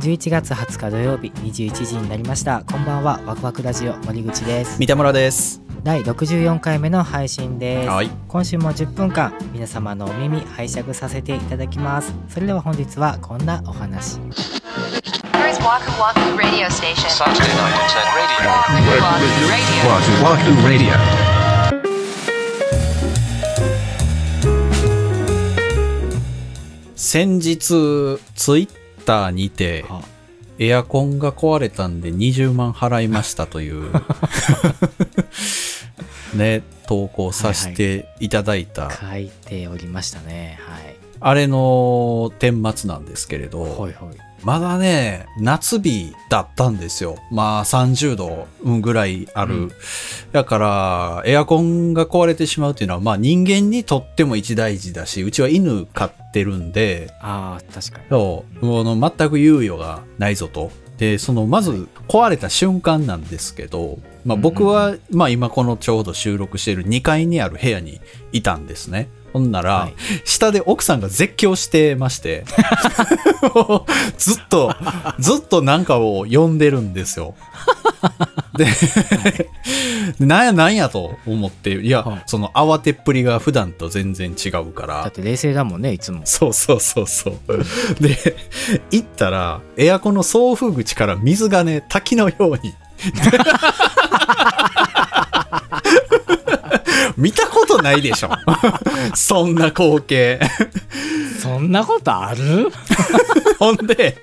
11月20日土曜日21時になりましたこんばんはワクワクラジオ森口です三田村です第64回目の配信です、はい今週も10分間皆様のお耳拝借させていただきますそれでは本日はこんなお話 Here is Waku Waku Radio Station. Saturday night at 10 radio. Waku Waku Radio. Wahoo Wahoo Radio. 先日ツイッターにてあ。エアコンが壊れたんで20万払いましたという。ね投稿させていただいた、書いておりましたね。はい。あれの顛末なんですけれど、ほいほいまだね、夏日だったんですよ。まあ30度ぐらいある。うんだから、エアコンが壊れてしまうっていうのは、まあ人間にとっても一大事だし、うちは犬飼ってるんで、ああ確かにそう、もうあの全く猶予がないぞと。で、その、まず壊れた瞬間なんですけど、まあ僕は、まあ今このちょうど収録している2階にある部屋にいたんですね。ほんなら、はい下で奥さんが絶叫してまして、ずっと、ずっとなんかを呼んでるんですよ。で、なんやなんやと思って、いや、はいその慌てっぷりが普段と全然違うからだっ、て冷静だもんねいつもそうそうそうそう。で、行ったら、エアコンの送風口から水がね、滝のように。見たことないでしょ そんな光景。そんなことある？ほんで、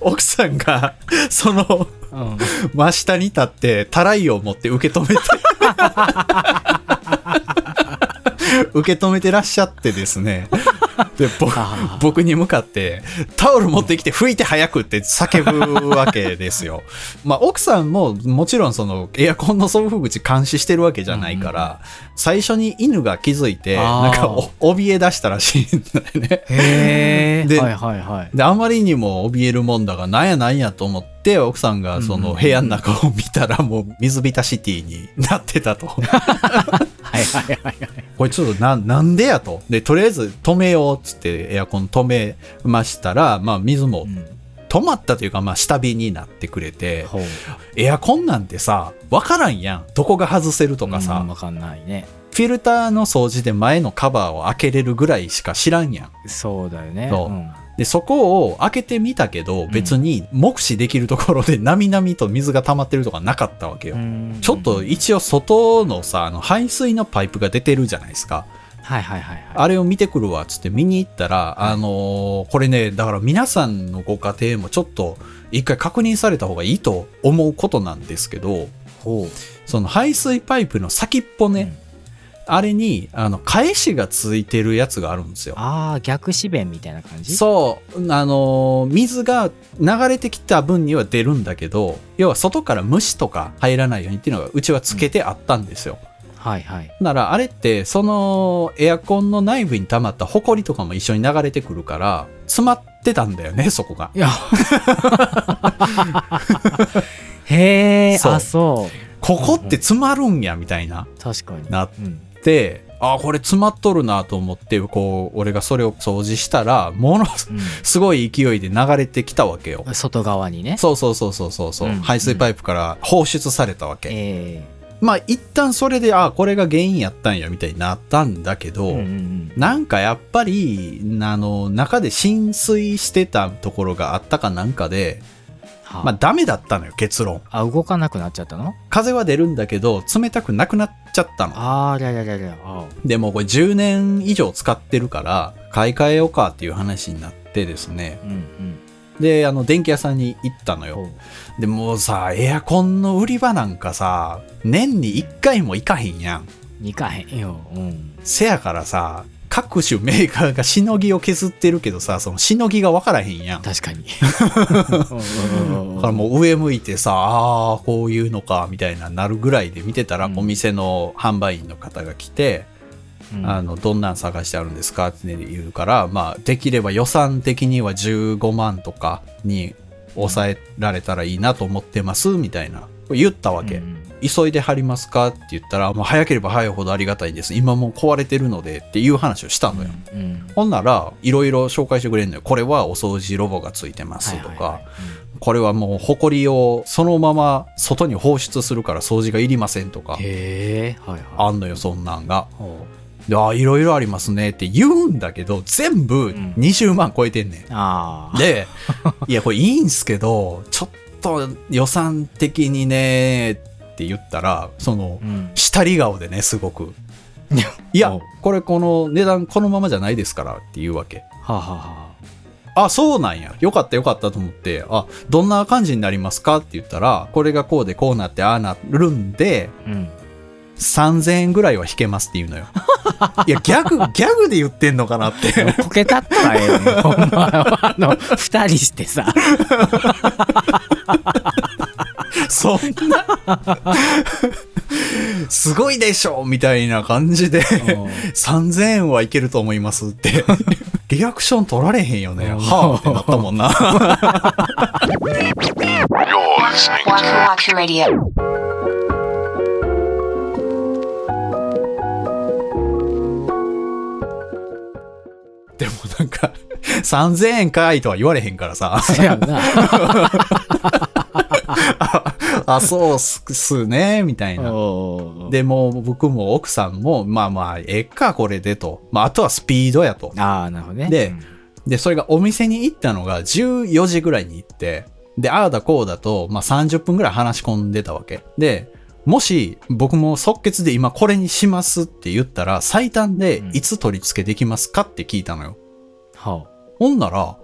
奥さんが、その、うん真下に立って、たらいを持って受け止めて、受け止めてらっしゃってですね。で、ぼあー。僕に向かって、タオル持ってきて拭いて早くって叫ぶわけですよ。まあ、奥さんももちろんそのエアコンの送風口監視してるわけじゃないから、最初に犬が気づいて、なんかお怯え出したらしいんだよね。へえ ではいはいはい。で、あまりにも怯えるもんだが、なんやなんやと思って、奥さんがその部屋の中を見たら、もう水浸しティになってたと。はいはいはいはいこれちょっとな、なんでやと。で、とりあえず止めようっつってエアコン止めましたら、まあ水もうん。止まったというか、まあ下火になってくれて、ほう。エアコンなんてさ、わからんやん。どこが外せるとかさ、うんわかんないね。フィルターの掃除で前のカバーを開けれるぐらいしか知らんやん。そうだよね。そう。んで、そこを開けてみたけど、別に目視できるところで なみなみと水が溜まってるとかなかったわけよ。うん。ちょっと一応外のさ、あの排水のパイプが出てるじゃないですか。はいはいはいはい。あれを見てくるわっつって見に行ったら、あのーこれね、だから皆さんのご家庭もちょっと一回確認された方がいいと思うことなんですけど、ほその排水パイプの先っぽね、うんあれに、あの、返しがついてるやつがあるんですよ。ああ逆指弁みたいな感じ？そう、あのー水が流れてきた分には出るんだけど、要は外から虫とか入らないようにっていうのがうちはつけてあったんですよ。はいはい。ならあれってそのエアコンの内部に溜まったホコリとかも一緒に流れてくるから詰まってたんだよねそこが。いや。へえあそう。ここって詰まるんやみたいな。確かに。なっうん。てあこれ詰まっとるなと思ってこう俺がそれを掃除したらものすすごい勢いで流れてきたわけよ。うん、外側にね。そうそうそうそうそうそう、うん。排水パイプから放出されたわけ、えまあ一旦それであこれが原因やったんやみたいになったんだけど、うんうん。なんかやっぱり、あの、中で浸水してたところがあったかなんかで、はまあダメだったのよ、結論。あ動かなくなっちゃったの？風は出るんだけど、冷たくなくなっちゃったの。あありゃりゃりゃりゃあでもこれ10年以上使ってるから、買い替えようかっていう話になってですね。うんうんで、あの、電気屋さんに行ったのほよ。うで、もうさ、エアコンの売り場なんかさ、年に1回も行かへんやん。にかへんようんせやからさ、各種メーカーがしのぎを削ってるけどさ、そのしのぎが分からへんやん。確かにだからもう上向いてさ、ああ、こういうのか、みたいななるぐらいで見てたら、うんお店の販売員の方が来て、うんあの、どんなん探してあるんですか？って言うから、まあ、できれば予算的には15万とかに抑えられたらいいなと思ってます、みたいな。言ったわけ。うん急いで貼りますか？って言ったら、もう早ければ早いほどありがたいです。今もう壊れてるのでっていう話をしたのよ。うんほんなら、いろいろ紹介してくれるのよ。これはお掃除ロボがついてますとか、これはもう、ホコリをそのまま外に放出するから掃除がいりませんとか、へえはいはいあんのよ、そんなんが。ほで、あ、いろいろありますねって言うんだけど、全部ん20万超えてんねん。うああで、いや、これいいんすけど、ちょっと予算的にね、って言ったら、そのう、ん下り顔でね、すごく。いやお、これこの値段このままじゃないですからって言うわけ。はあ、はあはあ、そうなんや。よかったよかったと思って、あ、どんな感じになりますかって言ったら、これがこうでこうなってああなるんで、あ、うん3000円ぐらいは引けますって言うのよ。いや、ギャグ、ギャグで言ってんのかなって。こけたったらええよねほんまあの二人してさそんな、すごいでしょみたいな感じで、3000円はいけると思いますって。リアクション取られへんよね。うんはあってなったもんな。でもなんか、3000円かいとは言われへんからさ。あ、そうっすね、みたいな。で、もう僕も奥さんも、まあまあ、ええか、これでと。まあ、あとはスピードやと。ああなるほどねでうんで、それがお店に行ったのが14時ぐらいに行って、で、ああだこうだと、まあ30分ぐらい話し込んでたわけ。で、もし僕も即決で今これにしますって言ったら、最短でいつ取り付けできますかって聞いたのよ。はあほんなら、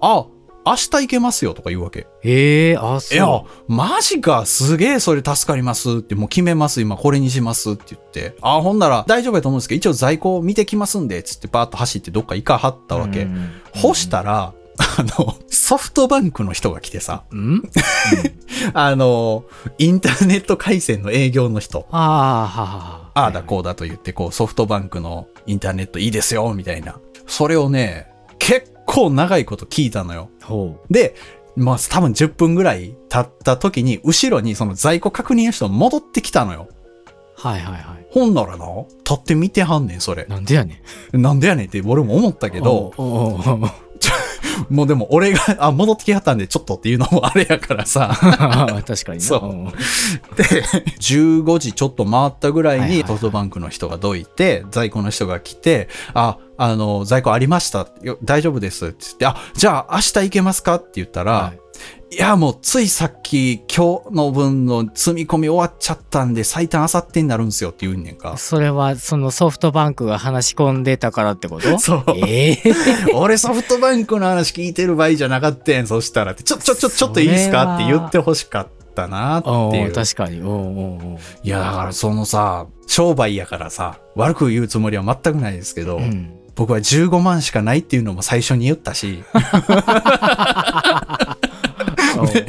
あ、明日行けますよとか言うわけ。へえあそう。いや、マジか、すげえそれ助かりますって、もう決めます、今これにしますって言って、あ、ほんなら大丈夫やと思うんですけど、一応在庫見てきますんで、つってパーッと走ってどっか行かはったわけ。うん。干したら、あの、ソフトバンクの人が来てさ、うん？あの、インターネット回線の営業の人、ああはあはあああだこうだと言って、こう、ソフトバンクのインターネットいいですよ、みたいな。それをね、結構長いこと聞いたのよ。ほで、まあ多分10分ぐらい経った時に、後ろにその在庫確認の人戻ってきたのよ。うはいはいはいほんならな、立って見てはんねん、それ。なんでやねんなんでやねんって俺も思ったけど、もうでも俺が、あ、戻ってきはったんでちょっとっていうのもあれやからさ。確かになそうんで、15時ちょっと回ったぐらいにソフトバンクの人がどいて、在庫の人が来て、あ、あの、在庫ありました。よ大丈夫です。って言って、あ、じゃあ明日行けますかって言ったら、はいい、や、もうついさっき今日の分の積み込み終わっちゃったんで、最短明後日になるんですよって言うんねんか。それはそのソフトバンクが話し込んでたからってこと？そう。ええ俺ソフトバンクの話聞いてる場合じゃなかったん、そしたらって、ちょ、ちょ、ちょ、ちょっといいですか？って言ってほしかったなっておいう。う。確かに。おうおういや、だからそのさ、商売やからさ、悪く言うつもりは全くないですけど、うん。僕は15万しかないっていうのも最初に言ったし、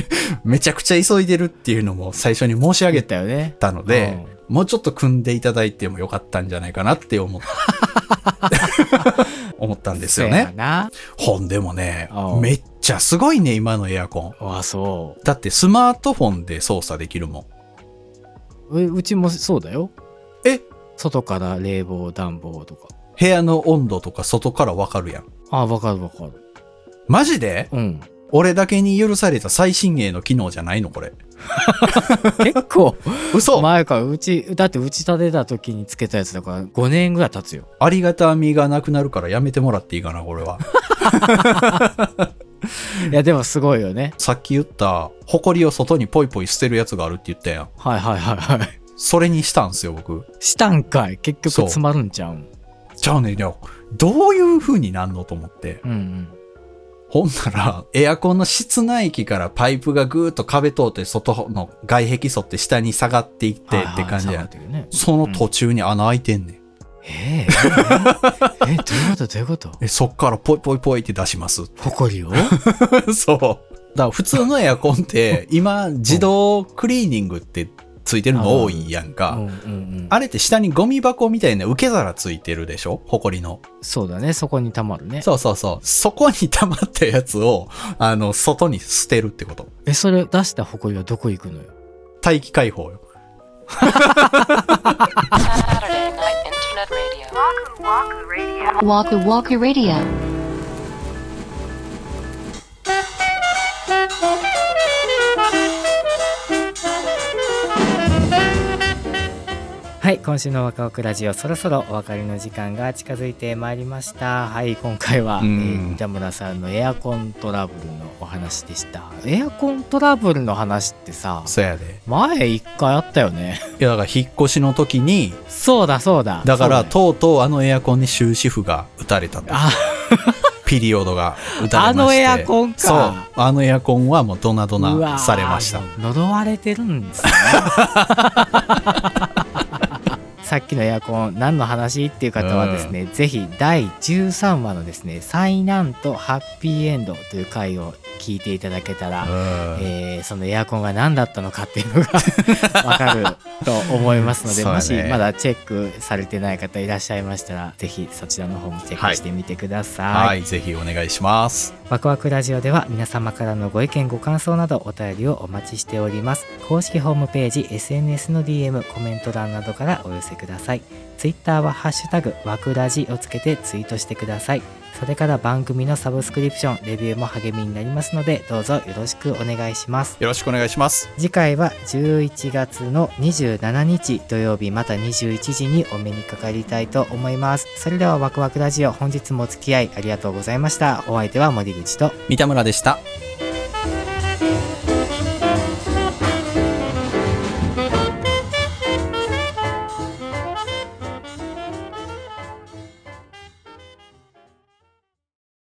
めちゃくちゃ急いでるっていうのも最初に申し上言げったよね。たので、もうちょっと組んでいただいてもよかったんじゃないかなって思っ 思ったんですよね。な。ほんでもねめっちゃすごいね、今のエアコン。あそう。だってスマートフォンで操作できるもん。えうちもそうだよ。え？外から冷房暖房とか。部屋の温度とか外からわかるやん。あわかるわかる。マジで？うん俺だけに許された最新鋭の機能じゃないのこれ。結構 嘘前からうちだって打ち立てた時につけたやつだから5年ぐらい経つよありがたみがなくなるからやめてもらっていいかな、これは。いやでもすごいよねさっき言った、埃を外にポイポイ捨てるやつがあるって言ったやん。はいはいはいはいそれにしたんすよ、僕。したんかい結局そう詰まるんちゃうんじゃあね、いやどういう風になんのと思って。うんうんほんなら、エアコンの室内機からパイプがぐーっと壁通って外の外壁沿って下に下がっていってって感じやその途中に穴開いてんねん。ええええどういうことどういうこと？え、そっからポイポイポイって出します。ほこりを？そう。だから普通のエアコンって、今、自動クリーニングってついてるの多いやんうか。んうんうんあれって下にゴミ箱みたいな受け皿ついてるでしょ？埃の。そうだねそこにたまるねそうそうそう。そこに溜まったやつを、あの、外に捨てるってこと。えそれ出したほこりはどこ行くのよ？大気解放よ。Saturday Night Internet Radio. Waku Waku Radio. はい今週の若奥ラジオそろそろお別れの時間が近づいてまいりましたはい今回は、え村さんのエアコントラブルのお話でしたエアコントラブルの話ってさそうやで。前一回あったよねいや、だから引っ越しの時に、そうだそうだだから、とうとうあのエアコンに終止符が打たれたと。あピリオドが打たれまして。あのエアコンかそう。あのエアコンはもうドナドナされました。呪われてるんですね さっきのエアコン何の話っていう方はですね、ぜひ第13話のですね「災難とハッピーエンド」という回を聞いていただけたら、うん。えーそのエアコンが何だったのかっていうのが わかると思いますので、ね。もしまだチェックされてない方いらっしゃいましたらぜひそちらの方もチェックしてみてください。はい、ぜひお願いします。ワクワクラジオでは皆様からのご意見ご感想などお便りをお待ちしております。公式ホームページ SNS の DM コメント欄などからお寄せください Twitter はハッシュタグワクラジをつけてツイートしてください。それから番組のサブスクリプションレビューも励みになりますのでどうぞよろしくお願いします。よろしくお願いします。次回は11月の27日土曜日また21時にお目にかかりたいと思います。それではワクワクラジオ本日もお付き合いありがとうございました。お相手は森口と。三田村でした。